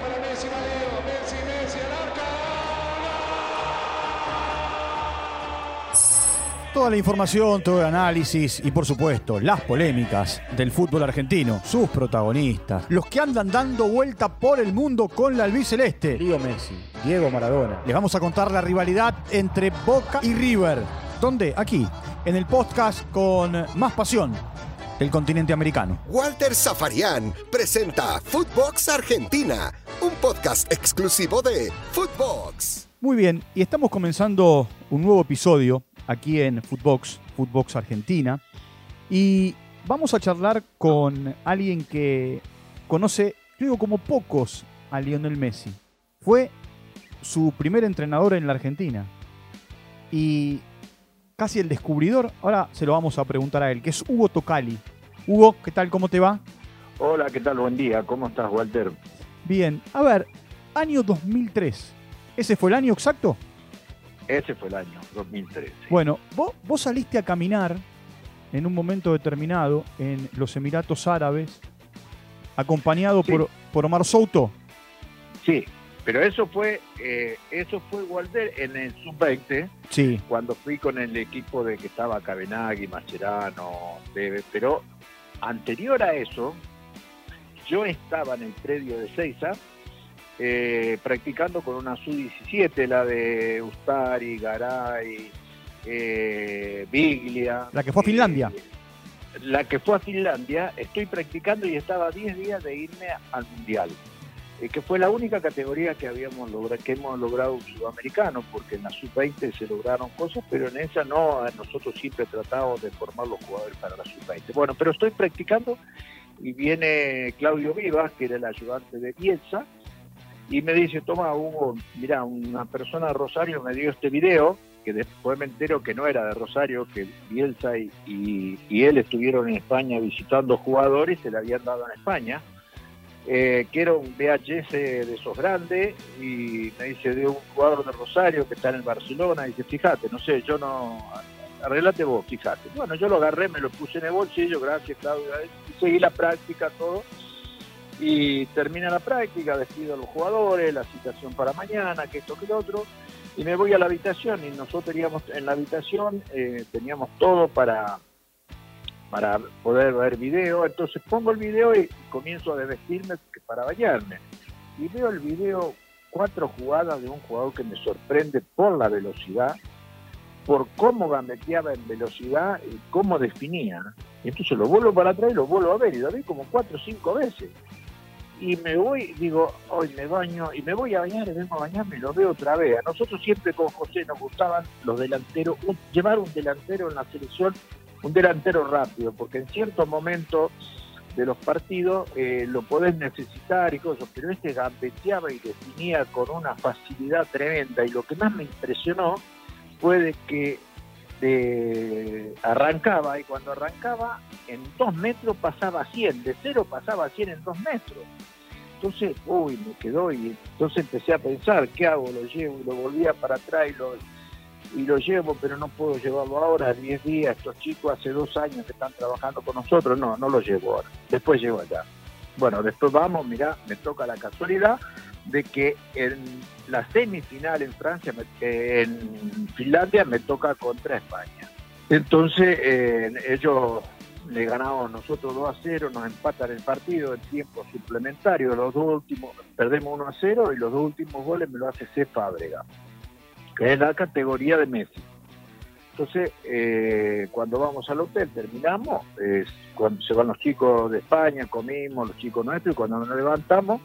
para Messi, va Leo, Messi, Messi, al arca. Toda la información, todo el análisis y por supuesto las polémicas del fútbol argentino, sus protagonistas, los que andan dando vuelta por el mundo con la albiceleste. Leo Messi, Diego Maradona. Les vamos a contar la rivalidad entre Boca y River. ¿Dónde? Aquí, en el podcast con más pasión del continente americano. Walter Zafarian presenta Footbox Argentina, un podcast exclusivo de Footbox. Muy bien, y estamos comenzando un nuevo episodio aquí en Footbox, Footbox Argentina, y vamos a charlar con alguien que conoce, digo como pocos, a Lionel Messi. Fue su primer entrenador en la Argentina y casi el descubridor, ahora se lo vamos a preguntar a él, que es Hugo Tocali. Hugo, ¿qué tal? ¿Cómo te va? Hola, ¿qué tal? Buen día. ¿Cómo estás, Walter? Bien, a ver, año 2003. ¿Ese fue el año exacto? Ese fue el año, 2013. Bueno, vos, vos saliste a caminar en un momento determinado en los Emiratos Árabes, acompañado Sí. por, por Omar Souto. Sí, pero eso fue, eh, eso fue Walter en el sub-20, Sí, cuando fui con el equipo de que estaba Cabenagui, Mascherano, Tevez, pero anterior a eso, yo estaba en el predio de Seiza, eh, practicando con una Sub-17, la de Ustari, Garay, eh, Biglia. La que fue a Finlandia. Eh, la que fue a Finlandia, estoy practicando y estaba a 10 días de irme al Mundial. Eh, que fue la única categoría que habíamos logrado, que hemos logrado un sudamericano, porque en la sub-20 se lograron cosas, pero en esa no, nosotros siempre tratamos de formar los jugadores para la sub-20. Bueno, pero estoy practicando y viene Claudio Vivas, que era el ayudante de Bielsa, y me dice, toma Hugo, mira, una persona de Rosario me dio este video, que después me entero que no era de Rosario, que Bielsa y, y- y él estuvieron en España visitando jugadores, se le habían dado en España, eh, que era un VHS de esos grandes, y me dice de un jugador de Rosario que está en el Barcelona, y dice, fíjate, no sé, yo no, arreglate vos, fíjate. Bueno, yo lo agarré, me lo puse en el bolsillo, gracias Claudio, y seguí la práctica, todo, y termina la práctica, despido a los jugadores, la citación para mañana, que esto, que lo otro, y me voy a la habitación, y nosotros teníamos en la habitación, eh, teníamos todo para para poder ver video, entonces pongo el video y comienzo a desvestirme para bañarme. Y veo el video, cuatro jugadas de un jugador que me sorprende por la velocidad, por cómo gambeteaba en velocidad y cómo definía. Y entonces lo vuelvo para atrás y lo vuelvo a ver, y lo vi como cuatro o cinco veces. Y me voy, digo, hoy me baño, y me voy a bañar, y vengo a bañarme y lo veo otra vez. A nosotros siempre con José nos gustaban los delanteros, llevar un delantero en la selección un delantero rápido, porque en ciertos momentos de los partidos eh, lo podés necesitar y cosas, pero este gambeteaba y definía con una facilidad tremenda y lo que más me impresionó fue de que arrancaba y cuando arrancaba en dos metros pasaba a 100, de cero pasaba a 100 en dos metros. Entonces, uy, me quedó y entonces empecé a pensar, ¿qué hago? Lo llevo y lo volvía para atrás y lo, y lo llevo, pero no puedo llevarlo ahora, 10 días, estos chicos hace dos años que están trabajando con nosotros, no, no lo llevo ahora, después llego allá. Bueno, después vamos, mirá, me toca la casualidad de que en la semifinal en Francia, eh, en Finlandia, me toca contra España. Entonces, eh, ellos le ganamos nosotros 2 a 0, nos empatan el partido en tiempo suplementario, los dos últimos, perdemos 1 a 0 y los dos últimos goles me lo hace C. Fábrega que es la categoría de Messi. Entonces, eh, cuando vamos al hotel, terminamos, cuando se van los chicos de España, comimos, los chicos nuestros, y cuando nos levantamos,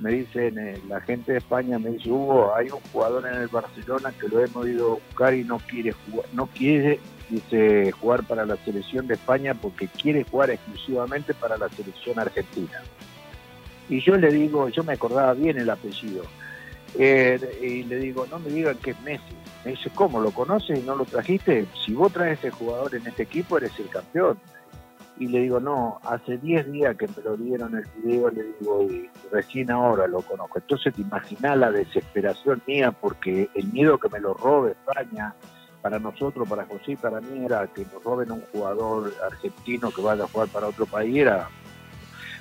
me dicen, eh, la gente de España me dice, Hugo, hay un jugador en el Barcelona que lo hemos ido a buscar y no quiere jugar, no quiere, dice, jugar para la selección de España porque quiere jugar exclusivamente para la selección argentina. Y yo le digo, yo me acordaba bien el apellido, eh, y le digo, no me digan que es Messi. Me dice, ¿cómo? ¿Lo conoces y no lo trajiste? Si vos traes ese jugador en este equipo, eres el campeón. Y le digo, no, hace 10 días que me lo dieron el video, le digo, y recién ahora lo conozco. Entonces te imaginas la desesperación mía, porque el miedo que me lo robe España, para nosotros, para José y para mí, era que nos roben un jugador argentino que vaya a jugar para otro país. Era...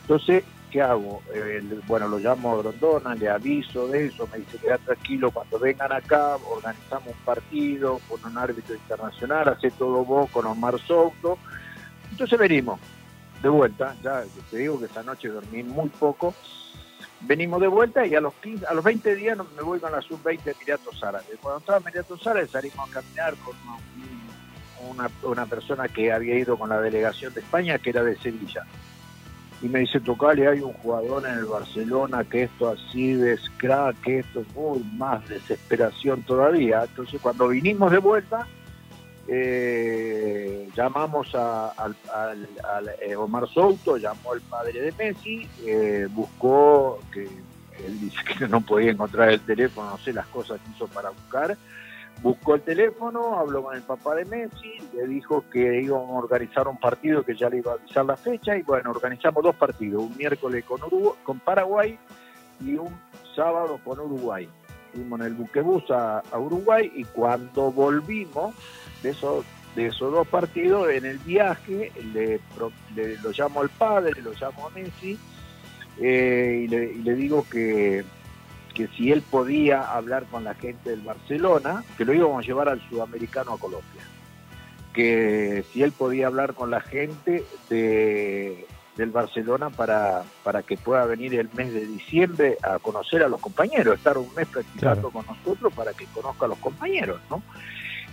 Entonces, ¿qué hago? Eh, bueno, lo llamo a Grondona, le aviso de eso, me dice, queda tranquilo, cuando vengan acá, organizamos un partido con un árbitro internacional, hace todo vos con Omar Souto. Entonces venimos, de vuelta, ya te digo que esta noche dormí muy poco, venimos de vuelta y a los 15, a los 20 días me voy con la sub-20 de Emiratos Árabes. Cuando estaba en Emiratos Árabes salimos a caminar con una persona que había ido con la delegación de España, que era de Sevilla y me dice, Tocale, hay un jugador en el Barcelona que esto así de crack, que esto es muy más desesperación todavía. Entonces cuando vinimos de vuelta, eh, llamamos a, al, eh, Omar Souto, llamó al padre de Messi, eh, buscó, que él dice que no podía encontrar el teléfono, no sé las cosas que hizo para buscar, buscó el teléfono, habló con el papá de Messi, le dijo que íbamos a organizar un partido que ya le iba a avisar la fecha y bueno, organizamos dos partidos, un miércoles con, con Paraguay y un sábado con Uruguay. Fuimos en el buquebús a, Uruguay y cuando volvimos de esos, de esos dos partidos, en el viaje le, lo llamo al padre, lo llamo a Messi eh, y le digo que que si él podía hablar con la gente del Barcelona, que lo íbamos a llevar al sudamericano a Colombia, que si él podía hablar con la gente de, del Barcelona para, para que pueda venir el mes de diciembre a conocer a los compañeros, estar un mes practicando con nosotros para que conozca a los compañeros, ¿no?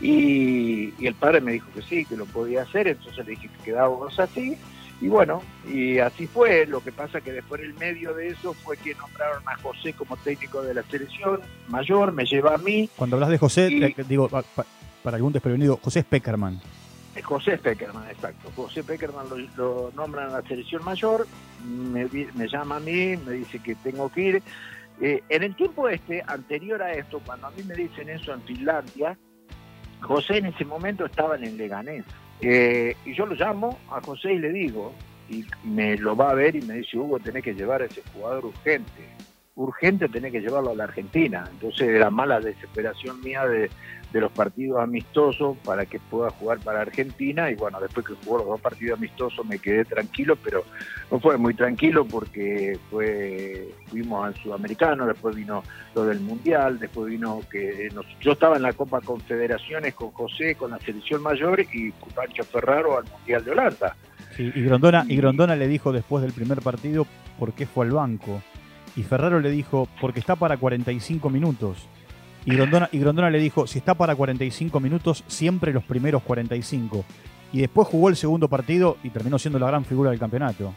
Y, y, el padre me dijo que sí, que lo podía hacer, entonces le dije que quedábamos así, y bueno, y así fue. Lo que pasa que después el medio de eso fue que nombraron a José como técnico de la selección mayor, me lleva a mí. Cuando hablas de José, digo, para algún desprevenido, José Speckerman. José Speckerman, exacto. José Speckerman lo, nombran a la selección mayor, me, llama a mí, me dice que tengo que ir. Eh, en el tiempo este, anterior a esto, cuando a mí me dicen eso en Finlandia, José en ese momento estaba en el Leganés. Eh, y yo lo llamo a José y le digo, y me lo va a ver y me dice, Hugo, tenés que llevar a ese jugador urgente. Urgente tenés que llevarlo a la Argentina. Entonces era mala desesperación mía de, de los partidos amistosos para que pueda jugar para Argentina y bueno, después que jugó los dos partidos amistosos me quedé tranquilo, pero no fue muy tranquilo porque fue fuimos al Sudamericano, después vino lo del Mundial, después vino que yo estaba en la Copa Confederaciones con José, con la selección mayor y Pancho Ferraro al Mundial de Holanda. Sí, y Grondona, y Grondona le dijo después del primer partido por qué fue al banco. Y Ferraro le dijo, porque está para 45 minutos. Y Grondona, le dijo, si está para 45 minutos, siempre los primeros 45. Y después jugó el segundo partido y terminó siendo la gran figura del campeonato.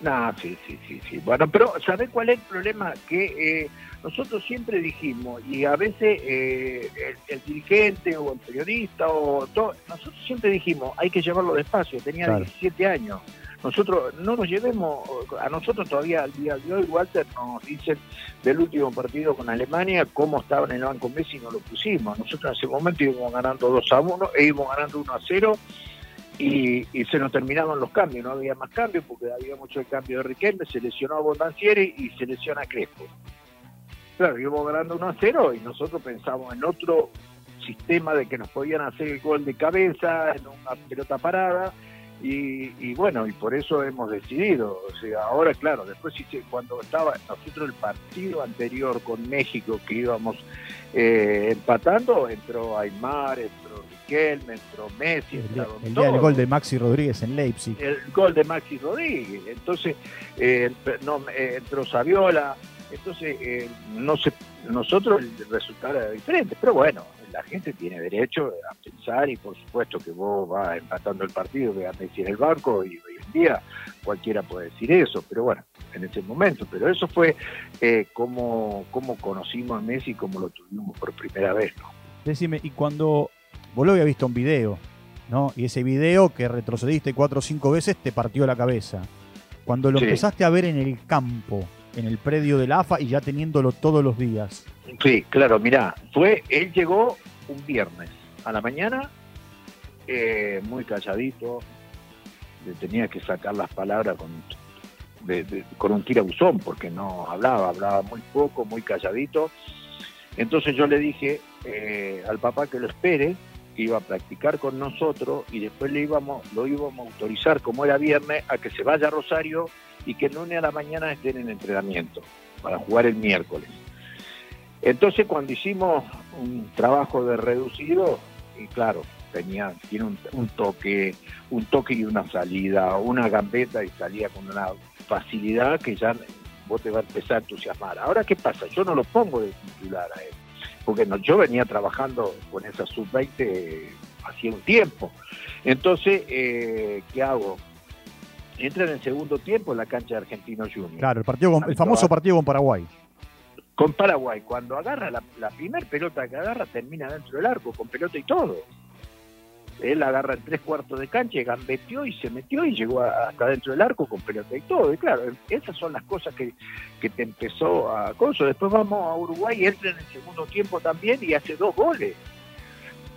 No, sí, sí, sí, sí. Bueno, pero ¿sabés cuál es el problema? Que eh, nosotros siempre dijimos, y a veces eh, el, dirigente o el periodista, o todo, nosotros siempre dijimos, hay que llevarlo despacio, tenía 17 años nosotros no nos llevemos, a nosotros todavía al día de hoy, Walter, nos dicen del último partido con Alemania cómo estaba en el banco Messi y no lo pusimos. Nosotros en ese momento íbamos ganando 2 a 1, e íbamos ganando 1 a 0 y, se nos terminaban los cambios, no había más cambios porque había mucho el cambio de Riquelme, se lesionó a Bondancieri y se lesiona a Crespo. Claro, íbamos ganando 1 a 0 y nosotros pensamos en otro sistema de que nos podían hacer el gol de cabeza, en una pelota parada y, bueno, y por eso hemos decidido. O sea, ahora, claro, después cuando estaba nosotros el partido anterior con México que íbamos eh, empatando, entró Aymar, entró Riquelme, entró Messi, el, el, gol de Maxi Rodríguez en Leipzig. El gol de Maxi Rodríguez. Entonces, eh, no, eh, entró Saviola. Entonces, no se, nosotros el resultado era diferente. Pero bueno, la gente tiene derecho a pensar y por supuesto que vos vas empatando el partido, que a Messi en el banco y hoy en día cualquiera puede decir eso, pero bueno, en ese momento, pero eso fue eh, como, como conocimos a Messi, como lo tuvimos por primera vez, ¿no? Decime, y cuando vos lo habías visto un video, ¿no? Y ese video que retrocediste cuatro o cinco veces te partió la cabeza. Cuando lo empezaste a ver en el campo, en el predio del AFA y ya teniéndolo todos los días. Sí, claro, mirá, fue, él llegó un viernes a la mañana, eh, muy calladito, le tenía que sacar las palabras con, con un tirabuzón, porque no hablaba, hablaba muy poco, muy calladito. Entonces yo le dije eh, al papá que lo espere, que iba a practicar con nosotros y después le íbamos, lo íbamos a autorizar, como era viernes, a que se vaya a Rosario y que el lunes a la mañana estén en entrenamiento para jugar el miércoles. Entonces cuando hicimos un trabajo de reducido, y claro, tenía, tiene un, toque, un toque y una salida, una gambeta y salía con una facilidad que ya vos te va a empezar a entusiasmar. Ahora, ¿qué pasa? Yo no lo pongo de titular a él, porque no, yo venía trabajando con esa sub-20 hacía un tiempo. Entonces, eh, ¿qué hago? Entra en el segundo tiempo en la cancha de Argentino Junior. Claro, el, partido el famoso partido con Paraguay. Con Paraguay, cuando agarra la, la primera pelota que agarra, termina dentro del arco, con pelota y todo él agarra en tres cuartos de cancha, gambeteó y se metió y llegó hasta dentro del arco con pelota y todo. Y claro, esas son las cosas que, te empezó a coso. Después vamos a Uruguay, entra en el segundo tiempo también y hace dos goles.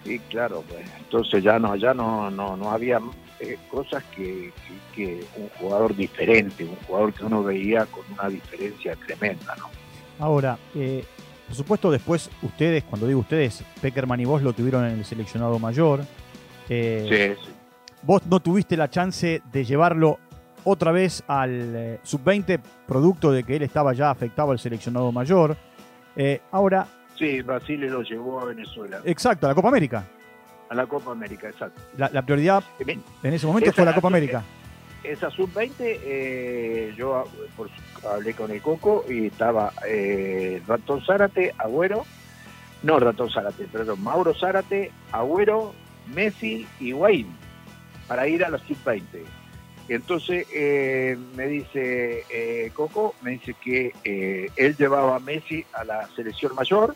Y claro, pues entonces ya no, ya no, no, no había eh, cosas que, que, un jugador diferente, un jugador que uno veía con una diferencia tremenda, ¿no? Ahora, eh, por supuesto, después ustedes, cuando digo ustedes, Peckerman y vos lo tuvieron en el seleccionado mayor. Eh, vos no tuviste la chance de llevarlo otra vez al eh, sub-20, producto de que él estaba ya afectado al seleccionado mayor. Eh, ahora. Sí, Brasil lo llevó a Venezuela. Exacto, a la Copa América. A la Copa América, exacto. La, prioridad en ese momento fue la Copa América. Esa sub-20, yo hablé con el Coco y estaba Ratón Zárate, Agüero, no Ratón Zárate, perdón, Mauro Zárate, Agüero, Messi y Wayne para ir a la sub-20. Entonces eh, me dice eh, Coco, me dice que eh, él llevaba a Messi a la selección mayor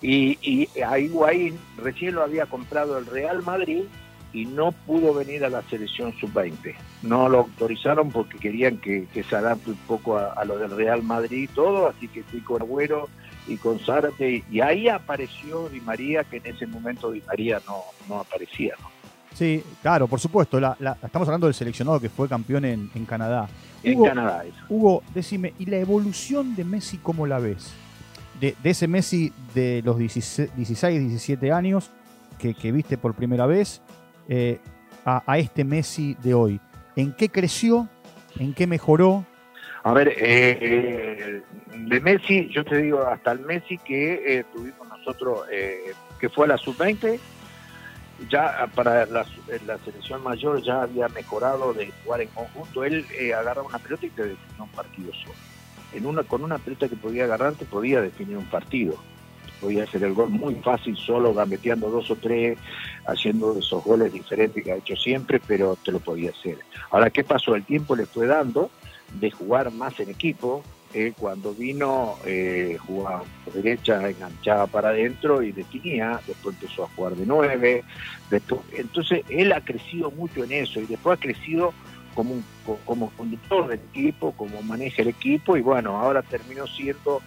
y, y a Higuaín recién lo había comprado el Real Madrid y no pudo venir a la selección sub-20. No lo autorizaron porque querían que, se adapte un poco a, lo del Real Madrid y todo, así que fui con Agüero y con Zárate, y ahí apareció Di María, que en ese momento Di María no, no aparecía. ¿no? Sí, claro, por supuesto. La, estamos hablando del seleccionado que fue campeón en, Canadá. En Canadá, eso. Hugo, decime, ¿y la evolución de Messi cómo la ves? De, ese Messi de los 16, 17 años que, viste por primera vez eh, a, este Messi de hoy. ¿En qué creció? ¿En qué mejoró? A ver, eh, de Messi, yo te digo, hasta el Messi que eh, tuvimos nosotros, eh, que fue a la sub-20, ya para la, selección mayor ya había mejorado de jugar en conjunto. Él agarraba una pelota y te definía un partido solo. En una, con una pelota que podía agarrar, te podía definir un partido. Podía hacer el gol muy fácil, solo gambeteando dos o tres, haciendo esos goles diferentes que ha hecho siempre, pero te lo podía hacer. Ahora, ¿qué pasó? El tiempo le fue dando de jugar más en equipo. Eh, cuando vino, eh, jugaba por derecha, enganchaba para adentro y definía, después empezó a jugar de nueve. entonces, él ha crecido mucho en eso y después ha crecido como, como conductor del equipo, como maneja el equipo y bueno, ahora terminó siendo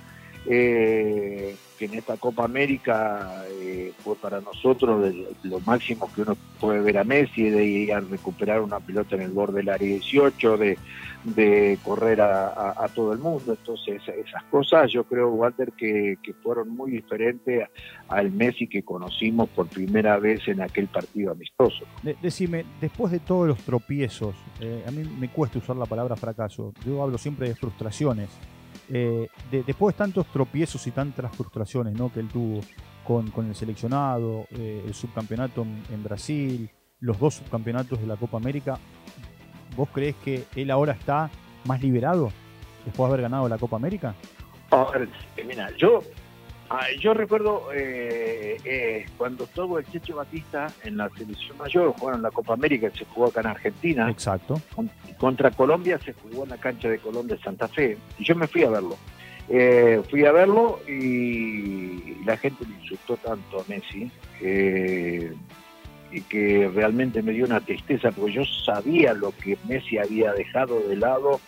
eh, que en esta Copa América eh, fue para nosotros lo máximo que uno puede ver a Messi, de ir a recuperar una pelota en el borde del área 18, de, de correr a, todo el mundo. Entonces, esas cosas yo creo, Walter, que, fueron muy diferentes al Messi que conocimos por primera vez en aquel partido amistoso. decime, después de todos los tropiezos, eh, a mí me cuesta usar la palabra fracaso, yo hablo siempre de frustraciones. Eh, después de tantos tropiezos y tantas frustraciones ¿no? que él tuvo con, el seleccionado, eh, el subcampeonato en, Brasil, los dos subcampeonatos de la Copa América, ¿vos crees que él ahora está más liberado después de haber ganado la Copa América? Eh, mira, yo Ah, yo recuerdo eh, eh, cuando estuvo el Checho Batista en la selección mayor, jugaron la Copa América, se jugó acá en Argentina. Exacto. contra Colombia se jugó en la cancha de Colombia de Santa Fe. Y yo me fui a verlo. Eh, fui a verlo y la gente me insultó tanto a Messi y que realmente me dio una tristeza porque yo sabía lo que Messi había dejado de lado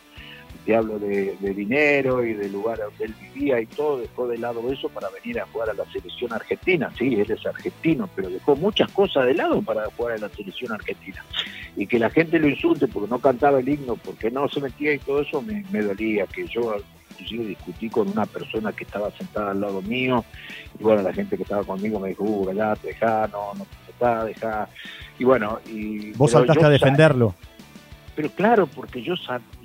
te hablo de, dinero y del lugar donde él vivía y todo, dejó de lado eso para venir a jugar a la selección argentina. Sí, él es argentino, pero dejó muchas cosas de lado para jugar a la selección argentina. Y que la gente lo insulte porque no cantaba el himno, porque no se metía y todo eso me, dolía, que yo inclusive discutí con una persona que estaba sentada al lado mío, y bueno, la gente que estaba conmigo me dijo, uh, te dejá, no, no te está, dejá. Y bueno, y... Vos saltaste a defenderlo. Pero claro, porque yo,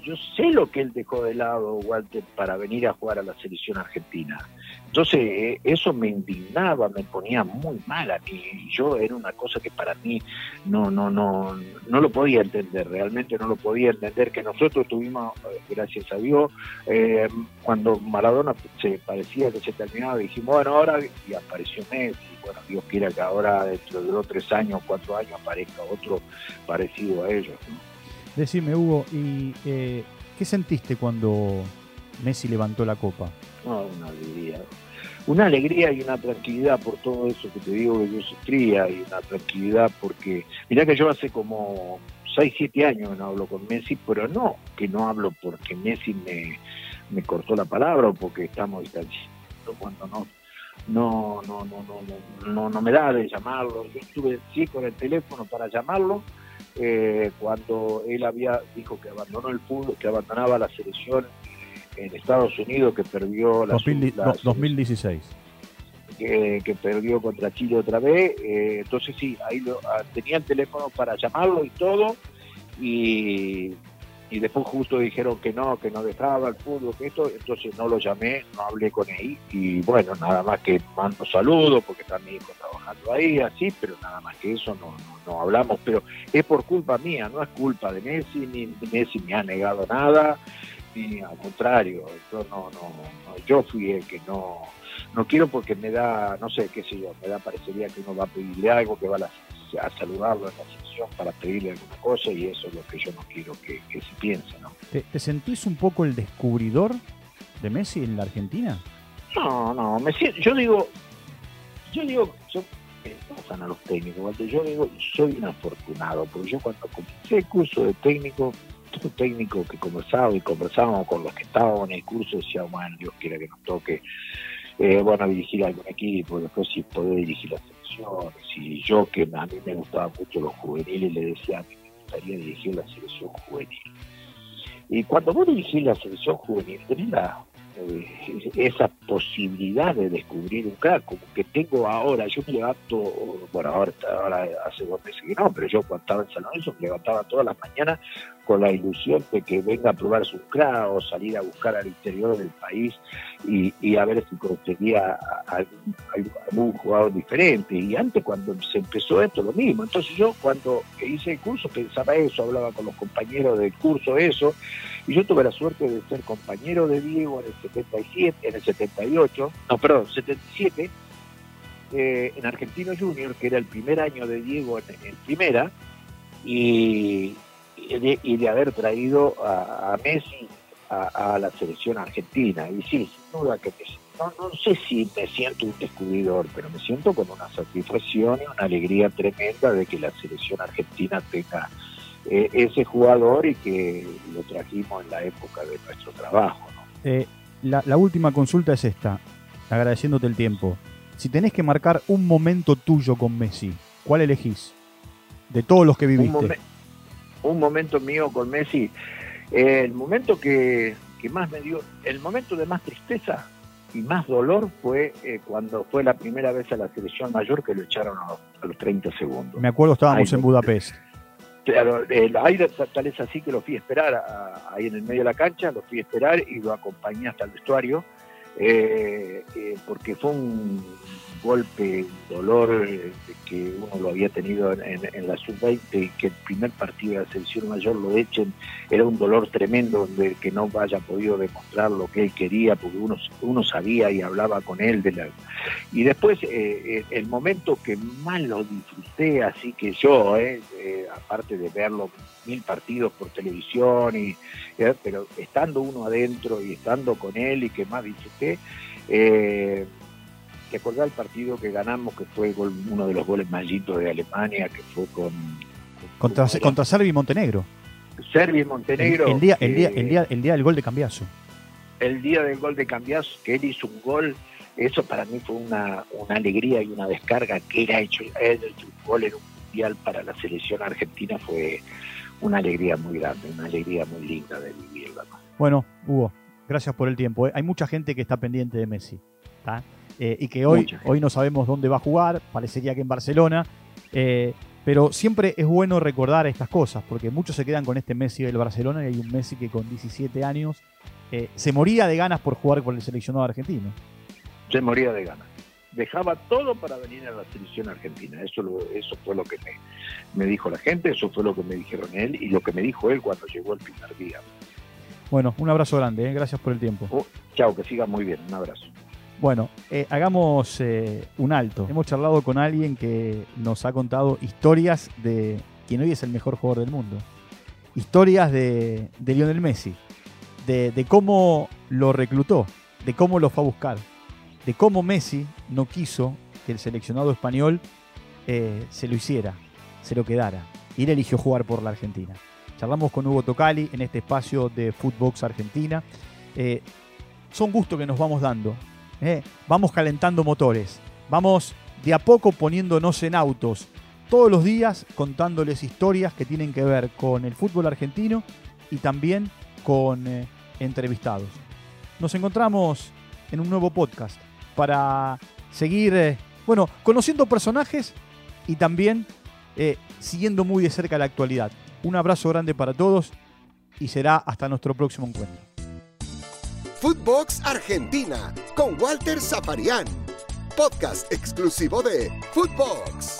yo sé lo que él dejó de lado, Walter, para venir a jugar a la selección argentina. Entonces, eh, eso me indignaba, me ponía muy mal a mí. Yo era una cosa que para mí no, no, no, no lo podía entender, realmente no lo podía entender. Que nosotros tuvimos, eh, gracias a Dios, eh, cuando Maradona se parecía que se terminaba, dijimos, bueno, ahora, y apareció Messi. Bueno, Dios quiera que ahora, dentro de dos, tres años, cuatro años, aparezca otro parecido a ellos. ¿no? Decime, Hugo, ¿y eh, qué sentiste cuando Messi levantó la copa? No, una alegría. Una alegría y una tranquilidad por todo eso que te digo que yo sufría y una tranquilidad porque, mirá que yo hace como 6, 7 años no hablo con Messi, pero no que no hablo porque Messi me, me cortó la palabra o porque estamos distanciados cuando no no, no, no, no, no, no, no me da de llamarlo. Yo estuve sí con el teléfono para llamarlo eh, cuando él había dijo que abandonó el fútbol, que abandonaba la selección en Estados Unidos, que perdió la, 2000 la- 2016. que, que perdió contra Chile otra vez. eh, entonces sí, ahí lo- ah, tenía el teléfono para llamarlo y todo. Y, y después justo dijeron que no, que no dejaba el fútbol, que esto. Entonces no lo llamé, no hablé con él. Y bueno, nada más que mando saludos porque está mi hijo trabajando ahí, así, pero nada más que eso no, no, no hablamos. Pero es por culpa mía, no es culpa de Messi, ni Messi me ha negado nada. Ni al contrario, yo no, no, no, yo fui el que no, no quiero porque me da, no sé, qué sé yo, me da parecería que uno va a pedirle algo, que va a, la- a saludarlo en la sección para pedirle alguna cosa y eso es lo que yo no quiero que, que se piense, ¿no? ¿Te, te sentís un poco el descubridor de Messi en la Argentina? No, no, me siento, yo digo, yo digo, yo, eh, pasan a los técnicos, yo digo, soy un afortunado, porque yo cuando comencé el curso de técnico, todo técnico que conversaba y conversábamos con los que estaban en el curso, decía, bueno, Dios quiera que nos toque, eh, bueno, dirigir algún equipo, después si poder dirigir las selecciones, y yo que a mí me gustaban mucho los juveniles, le decía, a mí me gustaría dirigir la selección juvenil. Y cuando vos dirigís la selección juvenil, tenés eh, esa posibilidad de descubrir un crack, como que tengo ahora, yo me levanto, bueno, ahora, ahora hace dos meses que no, pero yo cuando estaba en San Lorenzo me levantaba todas las mañanas con la ilusión de que venga a probar su crack o salir a buscar al interior del país y, y a ver si conseguía algún- algún jugador diferente. Y antes cuando se empezó esto, lo mismo. Entonces yo cuando hice el curso pensaba eso, hablaba con los compañeros del curso eso, y yo tuve la suerte de ser compañero de Diego en el 77, en el 78, no, perdón, 77, eh, en Argentino Junior, que era el primer año de Diego en, en primera, y, y de, y de haber traído a, a Messi a, a la selección argentina. Y sí, sin duda que me- no, no sé si me siento un descubridor, pero me siento con una satisfacción y una alegría tremenda de que la selección argentina tenga eh, ese jugador y que lo trajimos en la época de nuestro trabajo. ¿no? Eh, la, la última consulta es esta, agradeciéndote el tiempo. Si tenés que marcar un momento tuyo con Messi, ¿cuál elegís? De todos los que Un, viviste. Un momento mío con Messi, eh, el momento que, que más me dio, el momento de más tristeza y más dolor fue eh, cuando fue la primera vez a la selección mayor que lo echaron a los, a los 30 segundos. Me acuerdo estábamos en Budapest. Claro, el aire tal es así que lo fui a esperar a- ahí en el medio de la cancha, lo fui a esperar y lo acompañé hasta el vestuario, eh, eh, porque fue un golpe, un dolor eh, que uno lo había tenido en, la sub-20 y que el primer partido de la selección mayor lo echen, era un dolor tremendo de que no haya podido demostrar lo que él quería, porque uno, uno sabía y hablaba con él de la, y después, el momento que más lo disfruté, así que yo, aparte de verlo mil partidos por televisión, y, pero estando uno adentro y estando con él y que más disfruté, eh, ¿te acordás el partido que ganamos, que fue gol- uno de los goles más lindos de Alemania, que fue con... Contra, ¿cómo era? contra Serbia y Montenegro. Serbia y Montenegro. El, el día, el, día, que- el, día, el día del gol de Cambiazo. el día del gol de Cambiazo, que él hizo un gol, eso para mí fue una, una alegría y una descarga que él ha hecho, él hecho un gol en un mundial para la selección argentina fue una alegría muy grande, una alegría muy linda de vivirla. ¿no? Bueno, Hugo, gracias por el tiempo. ¿eh? Hay mucha gente que está pendiente de Messi. ¿tá? Eh, y que hoy, hoy no sabemos dónde va a jugar. Parecería que en Barcelona. Eh, Pero siempre es bueno recordar estas cosas, porque muchos se quedan con este Messi del Barcelona y hay un Messi que con 17 años eh, se moría de ganas por jugar con el seleccionado argentino. Se moría de ganas. Dejaba todo para venir a la selección argentina. Eso, eso fue lo que me, dijo la gente, eso fue lo que me dijeron él y lo que me dijo él cuando llegó el primer día. Bueno, un abrazo grande, ¿eh? gracias por el tiempo. Oh, chao, que siga muy bien, un abrazo. Bueno, eh, hagamos un alto. Hemos charlado con alguien que nos ha contado historias de quien hoy es el mejor jugador del mundo. Historias de, de Lionel Messi de, cómo lo reclutó, de cómo lo fue a buscar, de cómo Messi no quiso que el seleccionado español eh, se lo hiciera, se lo quedara. Y él eligió jugar por la Argentina. Charlamos con Hugo Tocali en este espacio de Footbox Argentina. Eh, son gustos que nos vamos dando. Eh. Vamos calentando motores. Vamos de a poco poniéndonos en autos. Todos los días contándoles historias que tienen que ver con el fútbol argentino y también con entrevistados. Nos encontramos en un nuevo podcast para seguir, eh, bueno, conociendo personajes y también eh, siguiendo muy de cerca la actualidad. Un abrazo grande para todos y será hasta nuestro próximo encuentro. Footbox Argentina con Walter Zaparián, podcast exclusivo de Footbox.